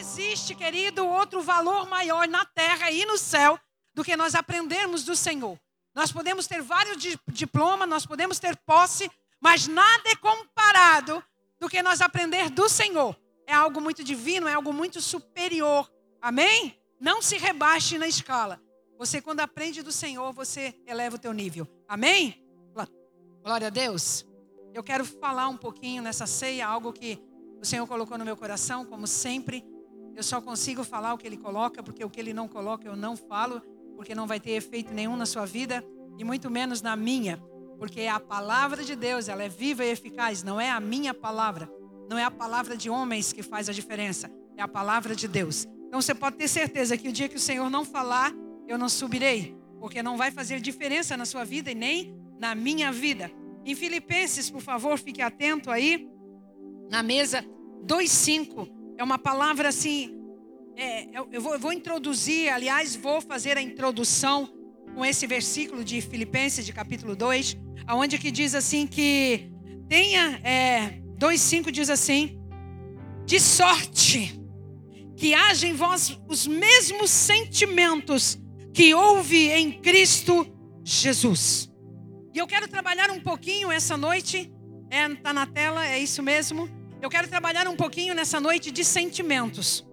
existe, querido, outro valor maior na terra e no céu do que nós aprendermos do Senhor. Nós podemos ter vários diplomas, nós podemos ter posse, mas nada é comparado do que nós aprender do Senhor. É algo muito divino, é algo muito superior. Amém? Não se rebaixe na escala. Você, quando aprende do Senhor, você eleva o teu nível. Amém? Glória a Deus. Eu quero falar um pouquinho nessa ceia, algo que o Senhor colocou no meu coração, como sempre. Eu só consigo falar o que Ele coloca, porque o que Ele não coloca eu não falo, porque não vai ter efeito nenhum na sua vida e muito menos na minha, porque a palavra de Deus ela é viva e eficaz. Não é a minha palavra, não é a palavra de homens que faz a diferença, é a palavra de Deus. Então você pode ter certeza que o dia que o Senhor não falar, eu não subirei, porque não vai fazer diferença na sua vida e nem na minha vida. Em Filipenses, por favor, fique atento aí. Na mesa 2,5. É uma palavra assim. É, eu, vou, eu, vou, introduzir, aliás, vou fazer a introdução com esse versículo de Filipenses, de capítulo 2, aonde que diz assim que tenha. É, 2,5 diz assim: de sorte que haja em vós os mesmos sentimentos que houve em Cristo Jesus. E eu quero trabalhar um pouquinho essa noite. É, tá na tela, é isso mesmo. Eu quero trabalhar um pouquinho nessa noite de sentimentos.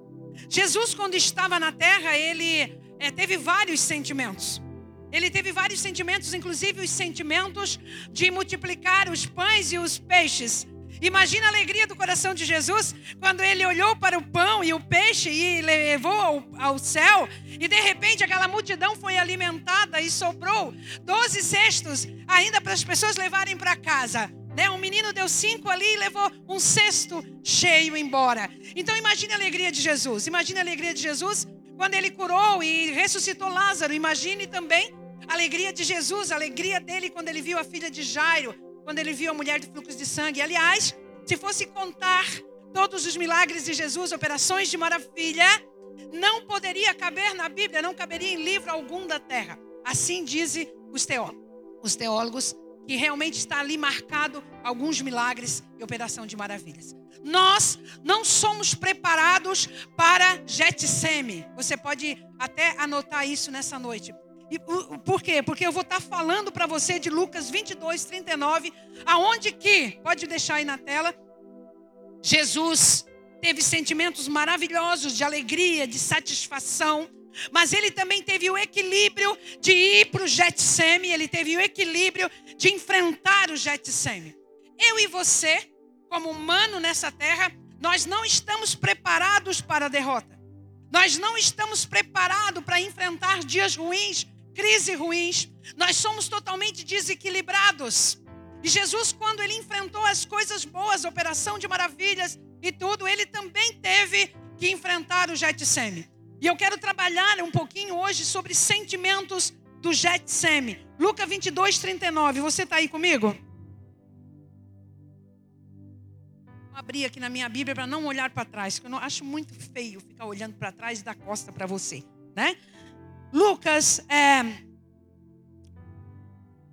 Jesus, quando estava na terra, ele é, teve vários sentimentos. Ele teve vários sentimentos, inclusive os sentimentos de multiplicar os pães e os peixes. Imagina a alegria do coração de Jesus quando ele olhou para o pão e o peixe e levou ao, ao céu, e de repente aquela multidão foi alimentada e sobrou doze cestos ainda para as pessoas levarem para casa. Né? Um menino deu cinco ali e levou um cesto cheio embora. Então imagine a alegria de Jesus. Imagine a alegria de Jesus quando ele curou e ressuscitou Lázaro. Imagine também a alegria de Jesus, a alegria dele quando ele viu a filha de Jairo quando ele viu a mulher de fluxo de sangue. Aliás, se fosse contar todos os milagres de Jesus, operações de maravilha, não poderia caber na Bíblia, não caberia em livro algum da terra. Assim dizem os teólogos, os teólogos que realmente está ali marcado alguns milagres e operação de maravilhas. Nós não somos preparados para Getseme. Você pode até anotar isso nessa noite. E por quê? Porque eu vou estar falando para você de Lucas 22, 39, aonde que, pode deixar aí na tela, Jesus teve sentimentos maravilhosos de alegria, de satisfação, mas ele também teve o equilíbrio de ir para o Getseme, ele teve o equilíbrio de enfrentar o Getseme. Eu e você, como humano nessa terra, nós não estamos preparados para a derrota. Nós não estamos preparados para enfrentar dias ruins, crise ruins, nós somos totalmente desequilibrados. E Jesus, quando ele enfrentou as coisas boas, operação de maravilhas e tudo, ele também teve que enfrentar o Getseme. E eu quero trabalhar um pouquinho hoje sobre sentimentos do Getseme. Lucas 22, 39. Você está aí comigo? Vou abrir aqui na minha Bíblia para não olhar para trás, porque eu não acho muito feio ficar olhando para trás e dar costa para você, né? Lucas é,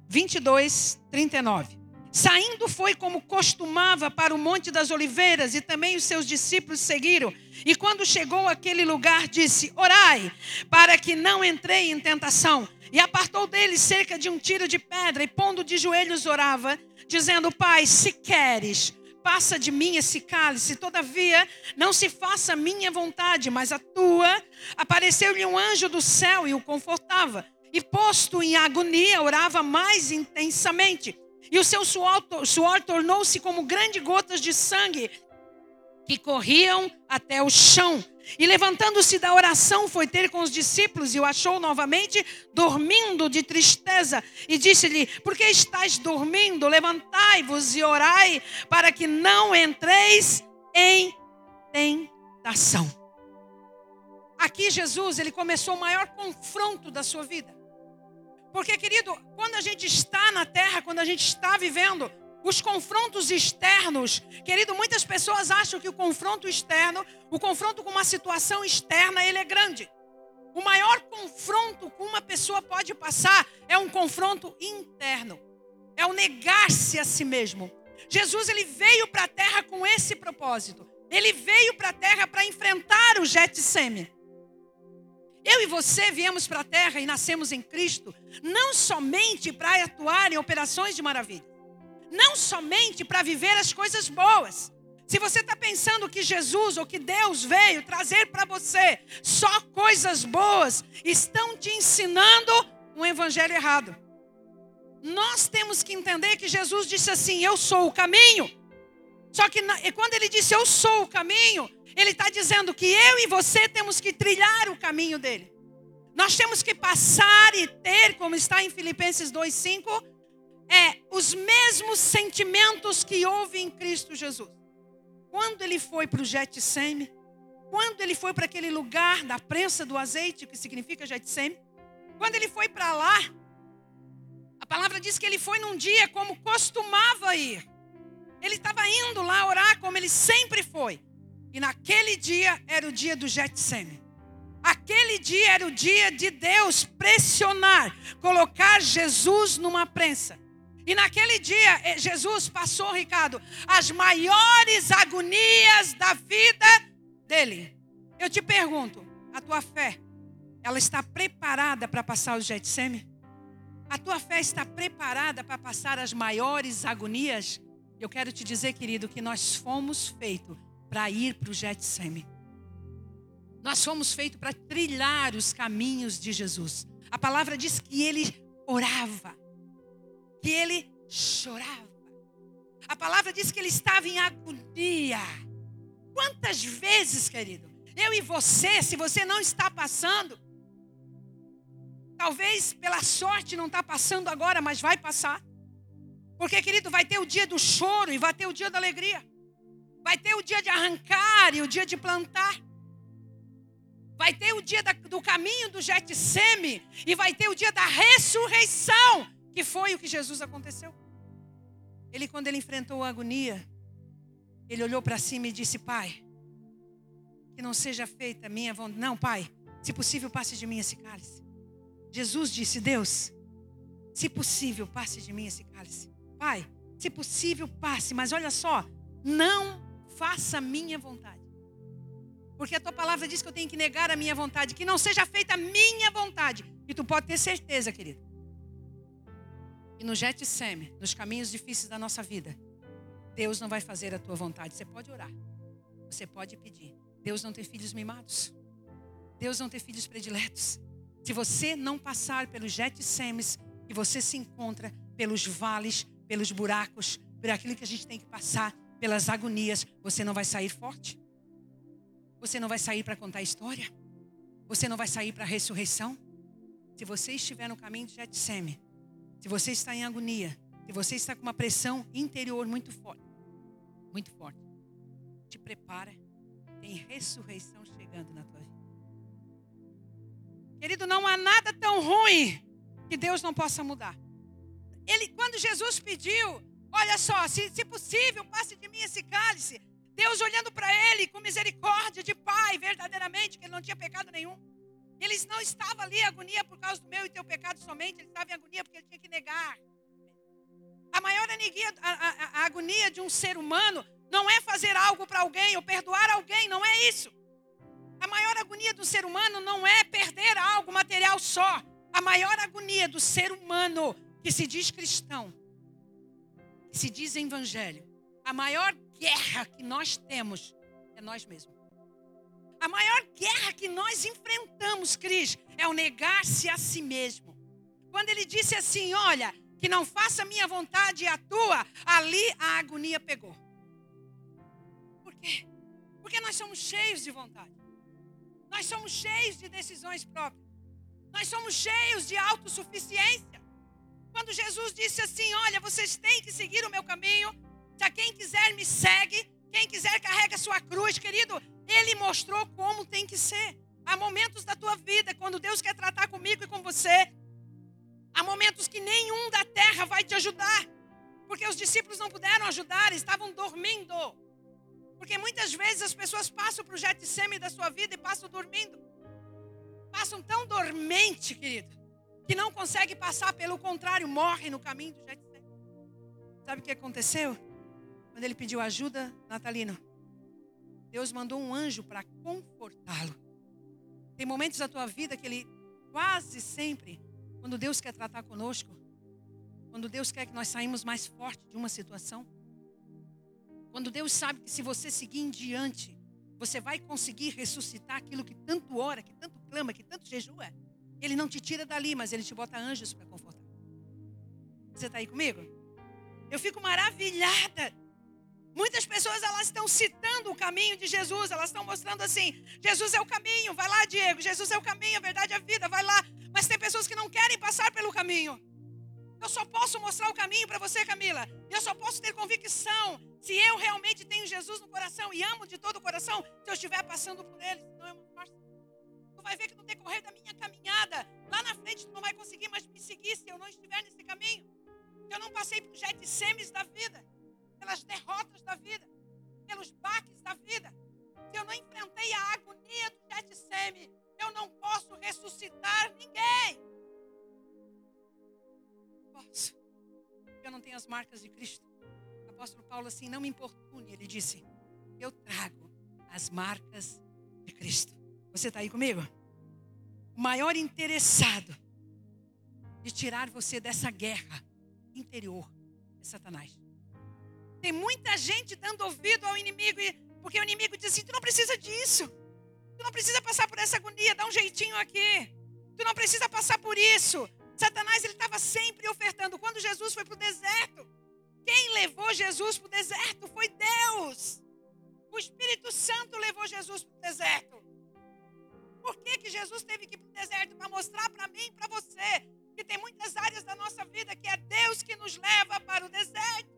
22, 39. Saindo foi como costumava para o Monte das Oliveiras, e também os seus discípulos seguiram. E quando chegou àquele lugar, disse: Orai, para que não entrei em tentação. E apartou dele cerca de um tiro de pedra, e pondo de joelhos orava, dizendo: Pai, se queres, passa de mim esse cálice, todavia não se faça a minha vontade, mas a tua. Apareceu-lhe um anjo do céu e o confortava. E posto em agonia, orava mais intensamente. E o seu suor, suor tornou-se como grandes gotas de sangue que corriam até o chão. E levantando-se da oração, foi ter com os discípulos e o achou novamente dormindo de tristeza. E disse-lhe: Por que estáis dormindo? Levantai-vos e orai, para que não entreis em tentação. Aqui Jesus, ele começou o maior confronto da sua vida. Porque, querido, quando a gente está na terra, quando a gente está vivendo, os confrontos externos, querido, muitas pessoas acham que o confronto externo, o confronto com uma situação externa, ele é grande. O maior confronto que uma pessoa pode passar é um confronto interno. É o negar-se a si mesmo. Jesus ele veio para a terra com esse propósito, Ele veio para a terra para enfrentar o Getseme. Eu e você viemos para a terra e nascemos em Cristo, não somente para atuar em operações de maravilha, não somente para viver as coisas boas. Se você está pensando que Jesus ou que Deus veio trazer para você só coisas boas, estão te ensinando um evangelho errado. Nós temos que entender que Jesus disse assim: Eu sou o caminho. Só que quando ele disse eu sou o caminho, ele está dizendo que eu e você temos que trilhar o caminho dele. Nós temos que passar e ter, como está em Filipenses 2,5, é, os mesmos sentimentos que houve em Cristo Jesus. Quando ele foi para o Getseme, quando ele foi para aquele lugar da prensa do azeite, que significa Getseme, quando ele foi para lá, a palavra diz que ele foi num dia como costumava ir. Ele estava indo lá orar como ele sempre foi. E naquele dia era o dia do Getseme. Aquele dia era o dia de Deus pressionar, colocar Jesus numa prensa. E naquele dia, eh, Jesus passou, Ricardo, as maiores agonias da vida dele. Eu te pergunto, a tua fé, ela está preparada para passar o Getseme? A tua fé está preparada para passar as maiores agonias? Eu quero te dizer, querido, que nós fomos feitos para ir para o Getseme. Nós fomos feitos para trilhar os caminhos de Jesus. A palavra diz que ele orava, que ele chorava. A palavra diz que ele estava em agonia. Quantas vezes, querido, eu e você, se você não está passando, talvez pela sorte não está passando agora, mas vai passar. Porque, querido, vai ter o dia do choro e vai ter o dia da alegria. Vai ter o dia de arrancar e o dia de plantar. Vai ter o dia da, do caminho do Getseme e vai ter o dia da ressurreição, que foi o que Jesus aconteceu. Ele, quando ele enfrentou a agonia, ele olhou para cima e disse: Pai, que não seja feita a minha vontade. Não, Pai, se possível, passe de mim esse cálice. Jesus disse: Deus, se possível, passe de mim esse cálice. Pai, se possível, passe, mas olha só, não faça a minha vontade. Porque a tua palavra diz que eu tenho que negar a minha vontade, que não seja feita a minha vontade. E tu pode ter certeza, querido. E no Getseme, nos caminhos difíceis da nossa vida, Deus não vai fazer a tua vontade. Você pode orar. Você pode pedir. Deus não tem filhos mimados. Deus não tem filhos prediletos. Se você não passar pelos Getsemes que você se encontra pelos vales, pelos buracos, por aquilo que a gente tem que passar, pelas agonias, você não vai sair forte. Você não vai sair para contar história. Você não vai sair para a ressurreição. Se você estiver no caminho de Getseme, se você está em agonia, se você está com uma pressão interior muito forte, muito forte, te prepara, tem ressurreição chegando na tua vida. Querido, não há nada tão ruim que Deus não possa mudar. Ele, quando Jesus pediu, olha só, se, se possível, passe de mim esse cálice. Deus olhando para ele com misericórdia de pai, verdadeiramente, que ele não tinha pecado nenhum. Ele não estava ali em agonia por causa do meu e teu pecado somente, ele estava em agonia porque ele tinha que negar. A maior agonia, a, a, a agonia de um ser humano não é fazer algo para alguém ou perdoar alguém, não é isso. A maior agonia do ser humano não é perder algo material só. A maior agonia do ser humano que se diz cristão, que se diz evangelho, a maior guerra que nós temos é nós mesmos. A maior guerra que nós enfrentamos, Cris, é o negar-se a si mesmo. Quando ele disse assim: Olha, que não faça minha vontade e a tua, ali a agonia pegou. Por quê? Porque nós somos cheios de vontade. Nós somos cheios de decisões próprias. Nós somos cheios de autossuficiência. Quando Jesus disse assim: Olha, vocês têm que seguir o meu caminho. Se a quem quiser me segue, quem quiser carrega sua cruz, querido. Ele mostrou como tem que ser. Há momentos da tua vida, quando Deus quer tratar comigo e com você, há momentos que nenhum da terra vai te ajudar. Porque os discípulos não puderam ajudar, estavam dormindo. Porque muitas vezes as pessoas passam para o Getseme da sua vida e passam dormindo. Passam tão dormente, querido que não consegue passar, pelo contrário, morre no caminho do Getsemane. Sabe o que aconteceu? Quando ele pediu ajuda, Natalino, Deus mandou um anjo para confortá-lo. Tem momentos da tua vida que ele quase sempre, quando Deus quer tratar conosco, quando Deus quer que nós saímos mais forte de uma situação, quando Deus sabe que se você seguir em diante, você vai conseguir ressuscitar aquilo que tanto ora, que tanto clama, que tanto jejua. Ele não te tira dali, mas ele te bota anjos para confortar. Você está aí comigo? Eu fico maravilhada. Muitas pessoas elas estão citando o caminho de Jesus, elas estão mostrando assim: Jesus é o caminho, vai lá, Diego. Jesus é o caminho, a verdade é a vida, vai lá. Mas tem pessoas que não querem passar pelo caminho. Eu só posso mostrar o caminho para você, Camila. Eu só posso ter convicção se eu realmente tenho Jesus no coração e amo de todo o coração, se eu estiver passando por ele, senão é uma farsa. Tu vai ver que no decorrer da minha caminhada, lá na frente tu não vai conseguir mais me seguir se eu não estiver nesse caminho. Se eu não passei por jetsemes da vida, pelas derrotas da vida, pelos baques da vida. Se eu não enfrentei a agonia do jetseme, eu não posso ressuscitar ninguém. Posso. Eu não tenho as marcas de Cristo apóstolo Paulo assim: não me importune. Ele disse: eu trago as marcas de Cristo. Você está aí comigo? O maior interessado de tirar você dessa guerra interior é Satanás. Tem muita gente dando ouvido ao inimigo, porque o inimigo diz assim: tu não precisa disso. Tu não precisa passar por essa agonia, dá um jeitinho aqui. Tu não precisa passar por isso. Satanás ele estava sempre ofertando. Quando Jesus foi para o deserto, quem levou Jesus para o deserto foi Deus. O Espírito Santo levou Jesus para o deserto. Por que, que Jesus teve que ir para o deserto? Para mostrar para mim e para você que tem muitas áreas da nossa vida que é Deus que nos leva para o deserto.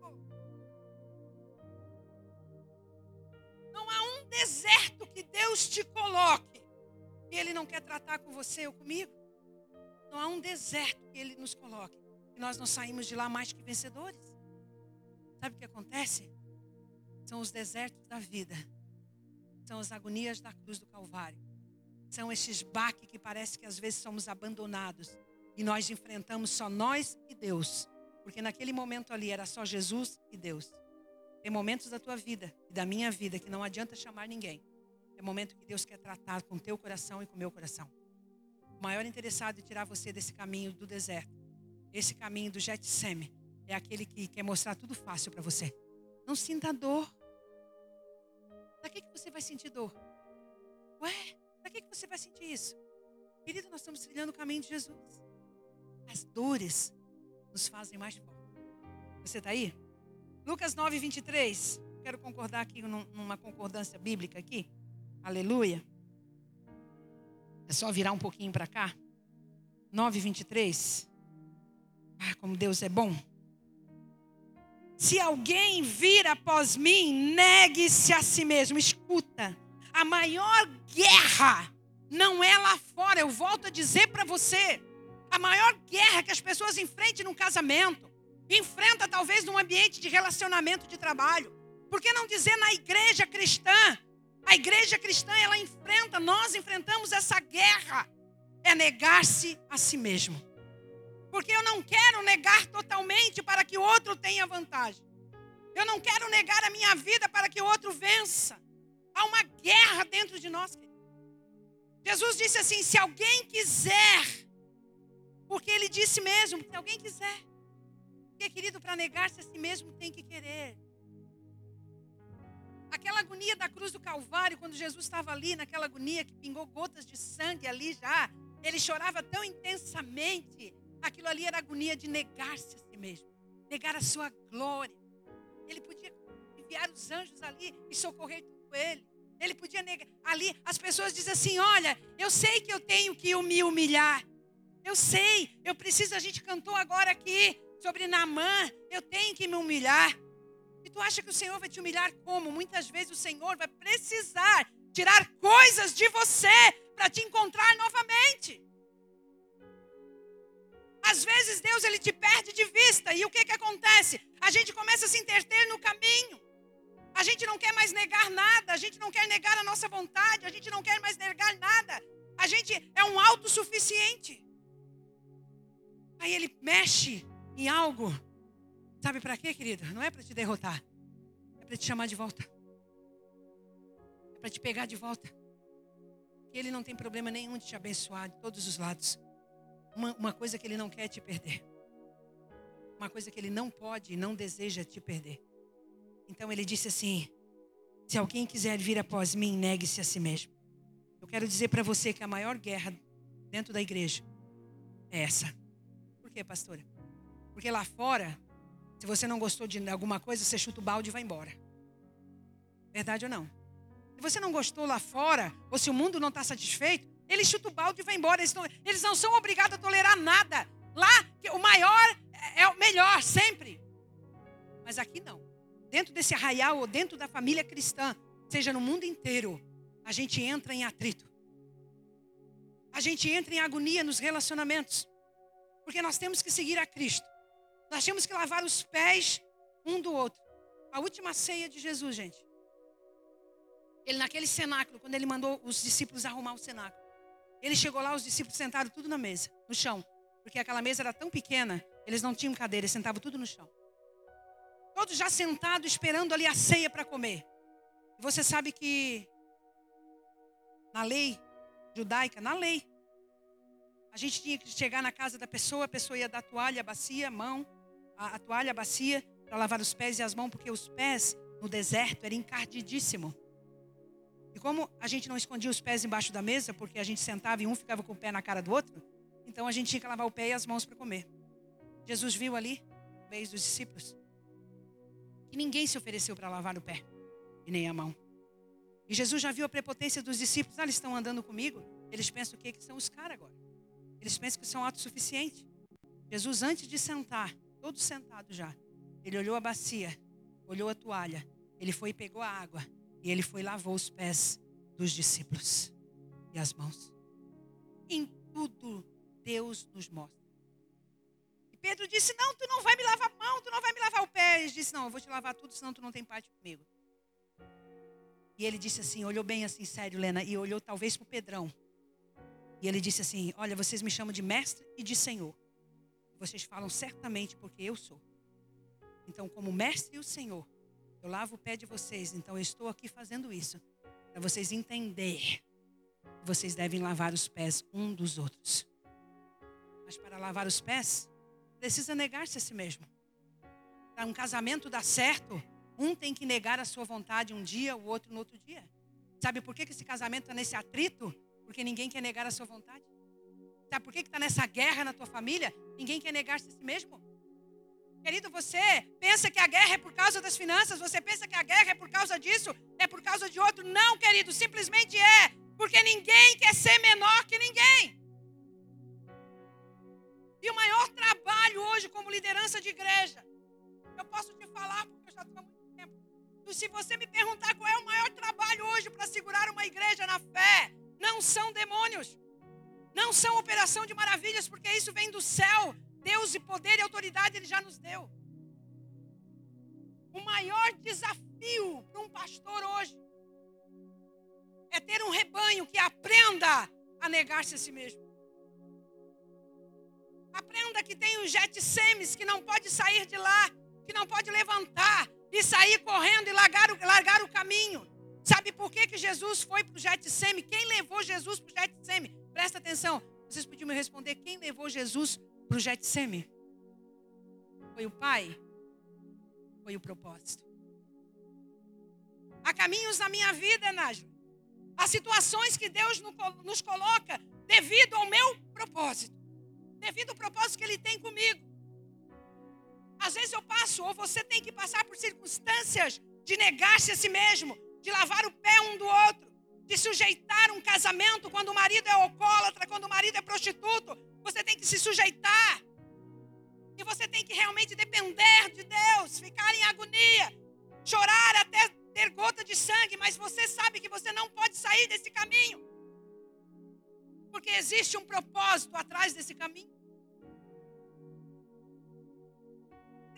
Não há um deserto que Deus te coloque e Ele não quer tratar com você ou comigo. Não há um deserto que Ele nos coloque e nós não saímos de lá mais que vencedores. Sabe o que acontece? São os desertos da vida. São as agonias da cruz do Calvário. São esses baques que parece que às vezes somos abandonados. E nós enfrentamos só nós e Deus. Porque naquele momento ali era só Jesus e Deus. Tem momentos da tua vida e da minha vida que não adianta chamar ninguém. É momento que Deus quer tratar com teu coração e com meu coração. O maior interessado em tirar você desse caminho do deserto, esse caminho do Getseme, é aquele que quer mostrar tudo fácil para você. Não sinta dor. Para que, que você vai sentir dor? Ué, para que, que você vai sentir isso? Querido, nós estamos trilhando o caminho de Jesus. As dores nos fazem mais fortes. Você está aí? Lucas 9, 23. Quero concordar aqui numa concordância bíblica aqui. Aleluia. É só virar um pouquinho para cá. 9, 23. Ah, como Deus é bom. Se alguém vir após mim, negue-se a si mesmo. Escuta, a maior guerra não é lá fora. Eu volto a dizer para você: a maior guerra que as pessoas enfrentam num casamento, enfrenta talvez num ambiente de relacionamento de trabalho. Por que não dizer na igreja cristã? A igreja cristã, ela enfrenta, nós enfrentamos essa guerra. É negar-se a si mesmo. Porque eu não quero negar totalmente para que o outro tenha vantagem. Eu não quero negar a minha vida para que o outro vença. Há uma guerra dentro de nós. Jesus disse assim: se alguém quiser, porque ele disse mesmo, se alguém quiser. Porque, querido, para negar-se a si mesmo tem que querer. Aquela agonia da cruz do Calvário, quando Jesus estava ali, naquela agonia que pingou gotas de sangue ali já, ele chorava tão intensamente Aquilo ali era agonia de negar-se a si mesmo, negar a sua glória. Ele podia enviar os anjos ali e socorrer tudo ele. Ele podia negar. Ali as pessoas dizem assim: Olha, eu sei que eu tenho que me humilhar. Eu sei, eu preciso. A gente cantou agora aqui sobre Namã. Eu tenho que me humilhar. E tu acha que o Senhor vai te humilhar como? Muitas vezes o Senhor vai precisar tirar coisas de você para te encontrar novamente. Às vezes Deus ele te perde de vista e o que que acontece? A gente começa a se interter no caminho. A gente não quer mais negar nada, a gente não quer negar a nossa vontade, a gente não quer mais negar nada. A gente é um autossuficiente. Aí ele mexe em algo. Sabe para quê, querido? Não é para te derrotar. É para te chamar de volta. É para te pegar de volta. Ele não tem problema nenhum de te abençoar de todos os lados. Uma, uma coisa que Ele não quer é te perder. Uma coisa que Ele não pode e não deseja te perder. Então Ele disse assim: Se alguém quiser vir após mim, negue-se a si mesmo. Eu quero dizer para você que a maior guerra dentro da igreja é essa. Por quê, pastora? Porque lá fora, se você não gostou de alguma coisa, você chuta o balde e vai embora. Verdade ou não? Se você não gostou lá fora, ou se o mundo não está satisfeito, ele chuta o balde e vai embora. Eles não, eles não são obrigados a tolerar nada. Lá, o maior é, é o melhor, sempre. Mas aqui não. Dentro desse arraial, ou dentro da família cristã, seja no mundo inteiro, a gente entra em atrito. A gente entra em agonia nos relacionamentos. Porque nós temos que seguir a Cristo. Nós temos que lavar os pés um do outro. A última ceia de Jesus, gente. Ele naquele cenáculo, quando ele mandou os discípulos arrumar o cenáculo. Ele chegou lá, os discípulos sentaram tudo na mesa, no chão. Porque aquela mesa era tão pequena, eles não tinham cadeira, eles sentavam tudo no chão. Todos já sentados, esperando ali a ceia para comer. E você sabe que na lei judaica, na lei, a gente tinha que chegar na casa da pessoa, a pessoa ia dar toalha, bacia, mão, a, a toalha, a bacia, para lavar os pés e as mãos, porque os pés no deserto era encardidíssimo. E como a gente não escondia os pés embaixo da mesa, porque a gente sentava e um ficava com o pé na cara do outro, então a gente tinha que lavar o pé e as mãos para comer. Jesus viu ali, no meio dos discípulos, que ninguém se ofereceu para lavar o pé e nem a mão. E Jesus já viu a prepotência dos discípulos. Ah, eles estão andando comigo. Eles pensam o quê? Que são os caras agora. Eles pensam que são autossuficientes. Jesus, antes de sentar, todo sentado já, ele olhou a bacia, olhou a toalha, ele foi e pegou a água e ele foi e lavou os pés dos discípulos e as mãos. Em tudo Deus nos mostra. E Pedro disse: Não, tu não vai me lavar a mão, tu não vai me lavar o pé. Ele disse: Não, eu vou te lavar tudo, senão tu não tem parte comigo. E ele disse assim, olhou bem assim, sério, Lena, e olhou talvez para o Pedrão. E ele disse assim: Olha, vocês me chamam de mestre e de senhor. Vocês falam certamente porque eu sou. Então, como mestre e o senhor, eu lavo o pé de vocês. Então, eu estou aqui fazendo isso para vocês entenderem vocês devem lavar os pés um dos outros. Mas para lavar os pés, precisa negar-se a si mesmo. Para um casamento dar certo, um tem que negar a sua vontade um dia, o outro no outro dia. Sabe por que esse casamento está nesse atrito? Porque ninguém quer negar a sua vontade. Sabe por que está nessa guerra na tua família? Ninguém quer negar-se a si mesmo. Querido, você pensa que a guerra é por causa das finanças, você pensa que a guerra é por causa disso, é por causa de outro. Não, querido, simplesmente é. Porque ninguém quer ser menor que ninguém. E o maior trabalho hoje como liderança de igreja, eu posso te falar porque eu já estou se você me perguntar qual é o maior trabalho hoje para segurar uma igreja na fé, não são demônios, não são operação de maravilhas, porque isso vem do céu. Deus e poder e autoridade Ele já nos deu. O maior desafio para um pastor hoje é ter um rebanho que aprenda a negar-se a si mesmo. Aprenda que tem os Getsemes que não pode sair de lá, que não pode levantar, e sair correndo e largar o, largar o caminho. Sabe por que, que Jesus foi para o Getseme? Quem levou Jesus para o Getseme? Presta atenção. Vocês podiam me responder quem levou Jesus para o Getseme? Foi o Pai? Foi o propósito? Há caminhos na minha vida, Nájila. Há situações que Deus nos coloca devido ao meu propósito. Devido ao propósito que Ele tem comigo. Às vezes eu passo, ou você tem que passar por circunstâncias de negar-se a si mesmo, de lavar o pé um do outro, de sujeitar um casamento quando o marido é alcoólatra, quando o marido é prostituto. Você tem que se sujeitar. E você tem que realmente depender de Deus, ficar em agonia, chorar até ter gota de sangue, mas você sabe que você não pode sair desse caminho. Porque existe um propósito atrás desse caminho.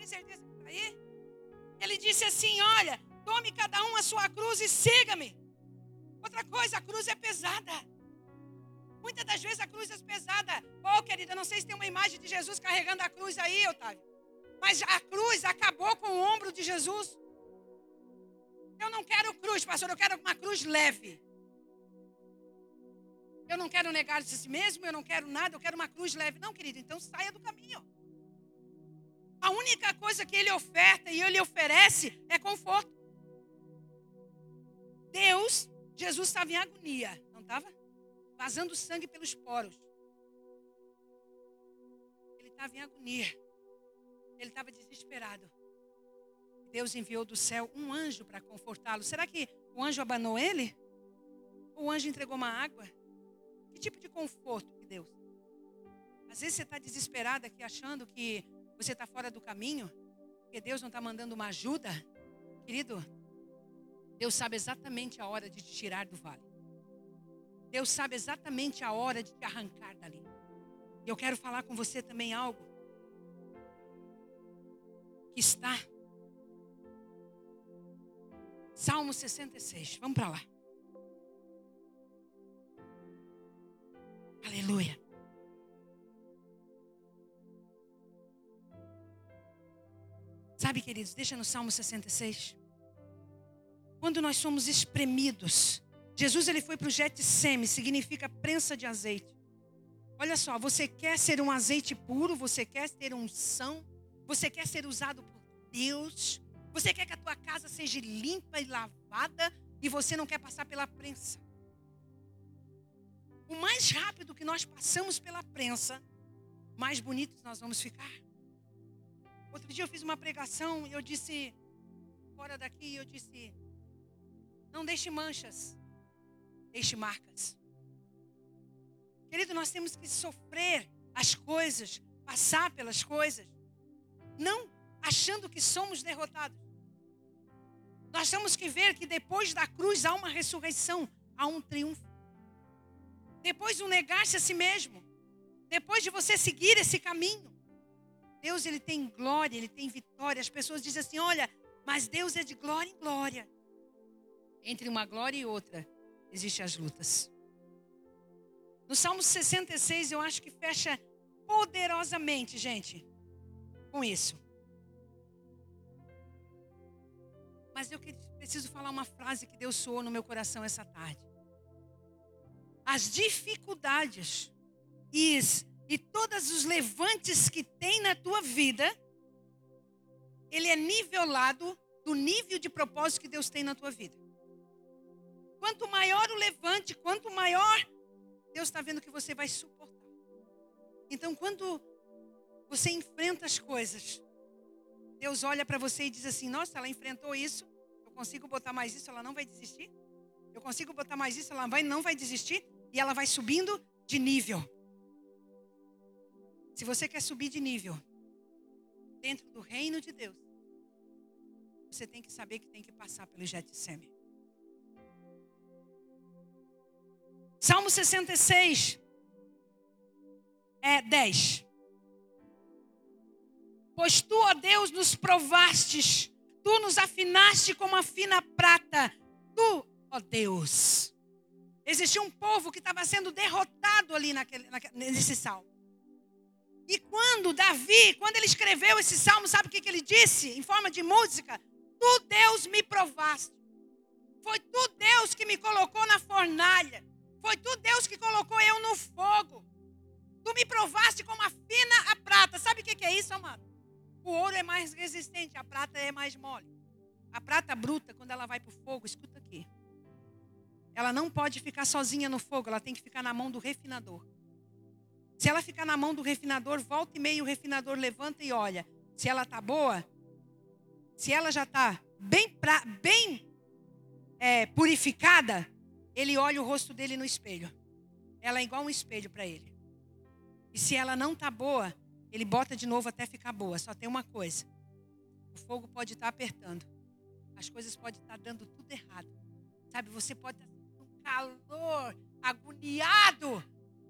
certeza que está aí? Ele disse assim: Olha, tome cada um a sua cruz e siga-me. Outra coisa, a cruz é pesada. Muitas das vezes a cruz é pesada. Oh, querida, não sei se tem uma imagem de Jesus carregando a cruz aí, Otávio. Mas a cruz acabou com o ombro de Jesus. Eu não quero cruz, pastor, eu quero uma cruz leve. Eu não quero negar de si mesmo, eu não quero nada, eu quero uma cruz leve. Não, querido, então saia do caminho. A única coisa que ele oferta e ele oferece é conforto. Deus, Jesus estava em agonia, não estava? Vazando sangue pelos poros. Ele estava em agonia. Ele estava desesperado. Deus enviou do céu um anjo para confortá-lo. Será que o anjo abanou ele? Ou o anjo entregou uma água? Que tipo de conforto que Deus? Às vezes você está desesperado aqui achando que você está fora do caminho, que Deus não está mandando uma ajuda. Querido, Deus sabe exatamente a hora de te tirar do vale. Deus sabe exatamente a hora de te arrancar dali. E eu quero falar com você também algo que está Salmo 66. Vamos para lá. Aleluia. Sabe, queridos, deixa no Salmo 66. Quando nós somos espremidos, Jesus ele foi para o Getseme, significa prensa de azeite. Olha só, você quer ser um azeite puro, você quer ter unção, você quer ser usado por Deus, você quer que a tua casa seja limpa e lavada e você não quer passar pela prensa. O mais rápido que nós passamos pela prensa, mais bonitos nós vamos ficar. Outro dia eu fiz uma pregação e eu disse, fora daqui, eu disse: não deixe manchas, deixe marcas. Querido, nós temos que sofrer as coisas, passar pelas coisas, não achando que somos derrotados. Nós temos que ver que depois da cruz há uma ressurreição, há um triunfo. Depois do negar-se a si mesmo, depois de você seguir esse caminho, Deus ele tem glória, ele tem vitória. As pessoas dizem assim: olha, mas Deus é de glória em glória. Entre uma glória e outra, existem as lutas. No Salmo 66, eu acho que fecha poderosamente, gente, com isso. Mas eu preciso falar uma frase que Deus soou no meu coração essa tarde. As dificuldades e, e todos os levantes que tem na tua vida, ele é nivelado do nível de propósito que Deus tem na tua vida. Quanto maior o levante, quanto maior, Deus está vendo que você vai suportar. Então, quando você enfrenta as coisas, Deus olha para você e diz assim: Nossa, ela enfrentou isso. Eu consigo botar mais isso, ela não vai desistir. Eu consigo botar mais isso, ela vai, não vai desistir. E ela vai subindo de nível. Se você quer subir de nível dentro do reino de Deus, você tem que saber que tem que passar pelo Getsêmen. Salmo 66, é 10. Pois tu, ó Deus, nos provastes, tu nos afinaste como a fina prata. Tu, ó Deus. Existia um povo que estava sendo derrotado ali naquele, naquele, nesse salmo. E quando Davi, quando ele escreveu esse salmo, sabe o que, que ele disse? Em forma de música: Tu, Deus, me provaste. Foi tu, Deus, que me colocou na fornalha. Foi tu, Deus, que colocou eu no fogo. Tu me provaste como a fina a prata. Sabe o que, que é isso, amado? O ouro é mais resistente, a prata é mais mole. A prata bruta, quando ela vai para o fogo, escuta aqui. Ela não pode ficar sozinha no fogo, ela tem que ficar na mão do refinador. Se ela ficar na mão do refinador, volta e meio o refinador levanta e olha. Se ela tá boa, se ela já está bem, pra, bem é, purificada, ele olha o rosto dele no espelho. Ela é igual um espelho para ele. E se ela não tá boa, ele bota de novo até ficar boa. Só tem uma coisa: o fogo pode estar tá apertando, as coisas podem estar tá dando tudo errado. Sabe, você pode estar tá com calor, agoniado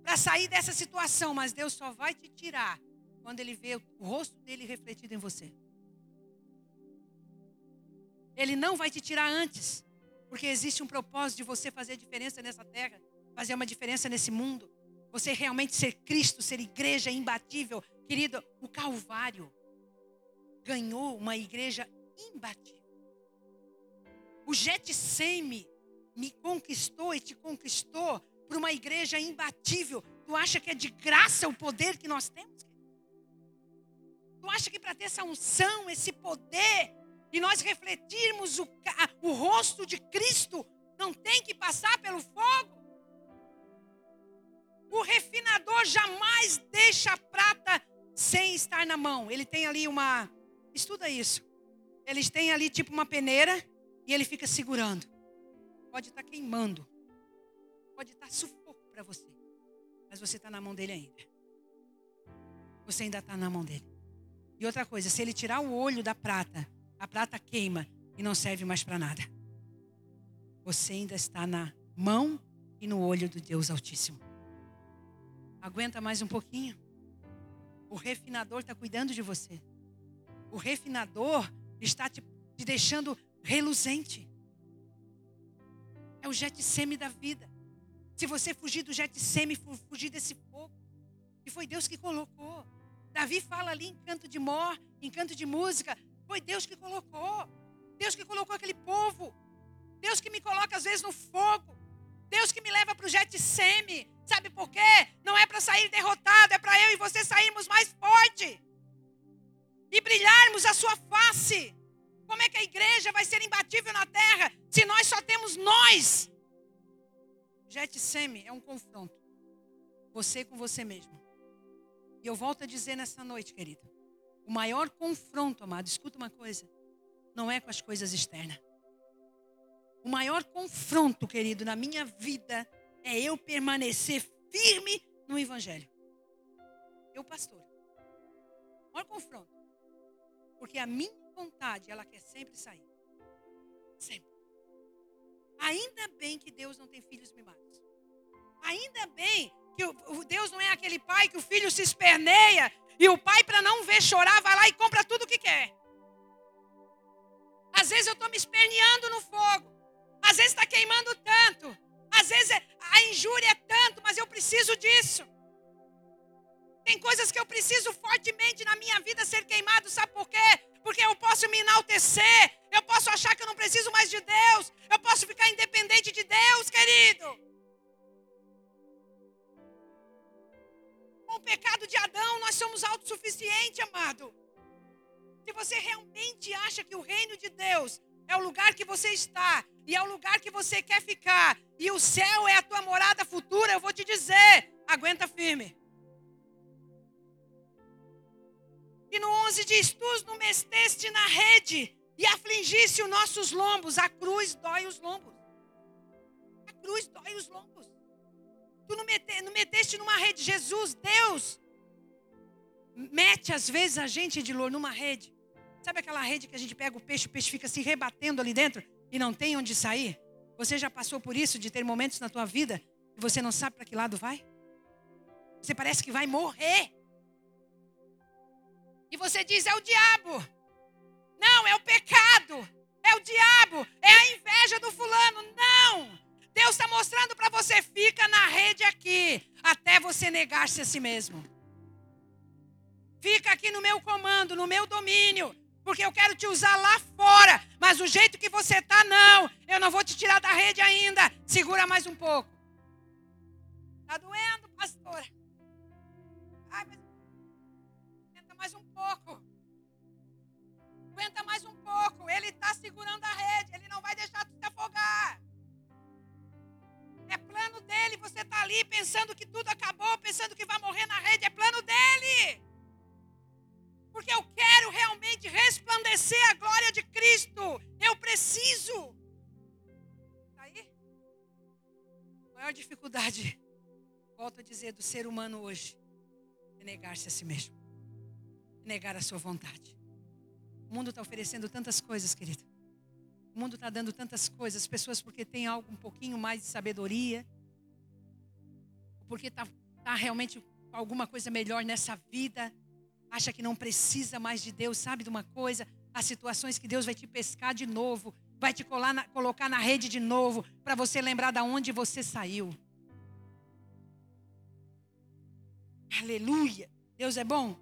para sair dessa situação, mas Deus só vai te tirar quando Ele vê o rosto dele refletido em você. Ele não vai te tirar antes, porque existe um propósito de você fazer diferença nessa terra, fazer uma diferença nesse mundo. Você realmente ser Cristo, ser igreja imbatível, Querido, o Calvário ganhou uma igreja imbatível. O Getseme me conquistou e te conquistou para uma igreja imbatível. Tu acha que é de graça o poder que nós temos? Tu acha que para ter essa unção, esse poder, e nós refletirmos o, o rosto de Cristo, não tem que passar pelo fogo? O refinador jamais deixa a prata sem estar na mão. Ele tem ali uma. Estuda isso. Eles têm ali tipo uma peneira e ele fica segurando. Pode estar queimando. Pode estar sufoco para você. Mas você está na mão dele ainda. Você ainda está na mão dele. E outra coisa, se ele tirar o olho da prata, a prata queima e não serve mais para nada. Você ainda está na mão e no olho do Deus Altíssimo. Aguenta mais um pouquinho. O refinador está cuidando de você. O refinador está te, te deixando reluzente. É o Getseme da vida. Se você fugir do Getseme, fugir desse fogo, que foi Deus que colocou. Davi fala ali em canto de mor, em canto de música, foi Deus que colocou. Deus que colocou aquele povo. Deus que me coloca às vezes no fogo. Deus que me leva para o Getseme. Sabe por quê? Não é para sair derrotado, é para eu e você sairmos mais forte. E brilharmos a sua face. Como é que a igreja vai ser imbatível na terra se nós só temos nós? Getseme é um confronto. Você com você mesmo. E eu volto a dizer nessa noite, querida. O maior confronto, amado, escuta uma coisa. Não é com as coisas externas. O maior confronto, querido, na minha vida é eu permanecer firme no Evangelho. Eu, pastor. O maior confronto. Porque a minha vontade, ela quer sempre sair. Sempre. Ainda bem que Deus não tem filhos mimados. Ainda bem que Deus não é aquele pai que o filho se esperneia e o pai, para não ver chorar, vai lá e compra tudo o que quer. Às vezes eu estou me esperneando no fogo. Às vezes está queimando tanto. Às vezes é, a injúria é tanto, mas eu preciso disso. Tem coisas que eu preciso fortemente na minha vida ser queimado, sabe por quê? Porque eu posso me enaltecer, eu posso achar que eu não preciso mais de Deus, eu posso ficar independente de Deus, querido. Com o pecado de Adão, nós somos autossuficientes, amado. Se você realmente acha que o reino de Deus é o lugar que você está e é o lugar que você quer ficar, e o céu é a tua morada futura, eu vou te dizer, aguenta firme. E no 11 diz: Tu nos meteste na rede e afligisse os nossos lombos. A cruz dói os lombos. A cruz dói os lombos. Tu não, mete, não meteste numa rede. Jesus, Deus, mete às vezes a gente de lor numa rede. Sabe aquela rede que a gente pega o peixe, o peixe fica se rebatendo ali dentro e não tem onde sair? Você já passou por isso de ter momentos na tua vida e você não sabe para que lado vai? Você parece que vai morrer. E você diz: é o diabo. Não, é o pecado. É o diabo. É a inveja do fulano. Não. Deus está mostrando para você: fica na rede aqui, até você negar-se a si mesmo. Fica aqui no meu comando, no meu domínio, porque eu quero te usar lá fora. Mas o jeito que você está, não. Eu não vou te tirar da rede ainda. Segura mais um pouco. Está doendo, pastora? Ai, mas mais um pouco. Aguenta mais um pouco. Ele está segurando a rede. Ele não vai deixar tu se afogar. É dele. Você está ali pensando que tudo acabou, pensando que vai morrer na rede. É plano dele. Porque eu quero realmente resplandecer a glória de Cristo. Eu preciso. Está aí? A maior dificuldade, volto a dizer, do ser humano hoje é negar-se a si mesmo negar a sua vontade. O mundo está oferecendo tantas coisas, querido. O mundo está dando tantas coisas. As pessoas, porque tem algo um pouquinho mais de sabedoria, porque está tá realmente alguma coisa melhor nessa vida, acha que não precisa mais de Deus, sabe de uma coisa? As situações que Deus vai te pescar de novo, vai te na, colocar na rede de novo, para você lembrar de onde você saiu. Aleluia! Deus é bom.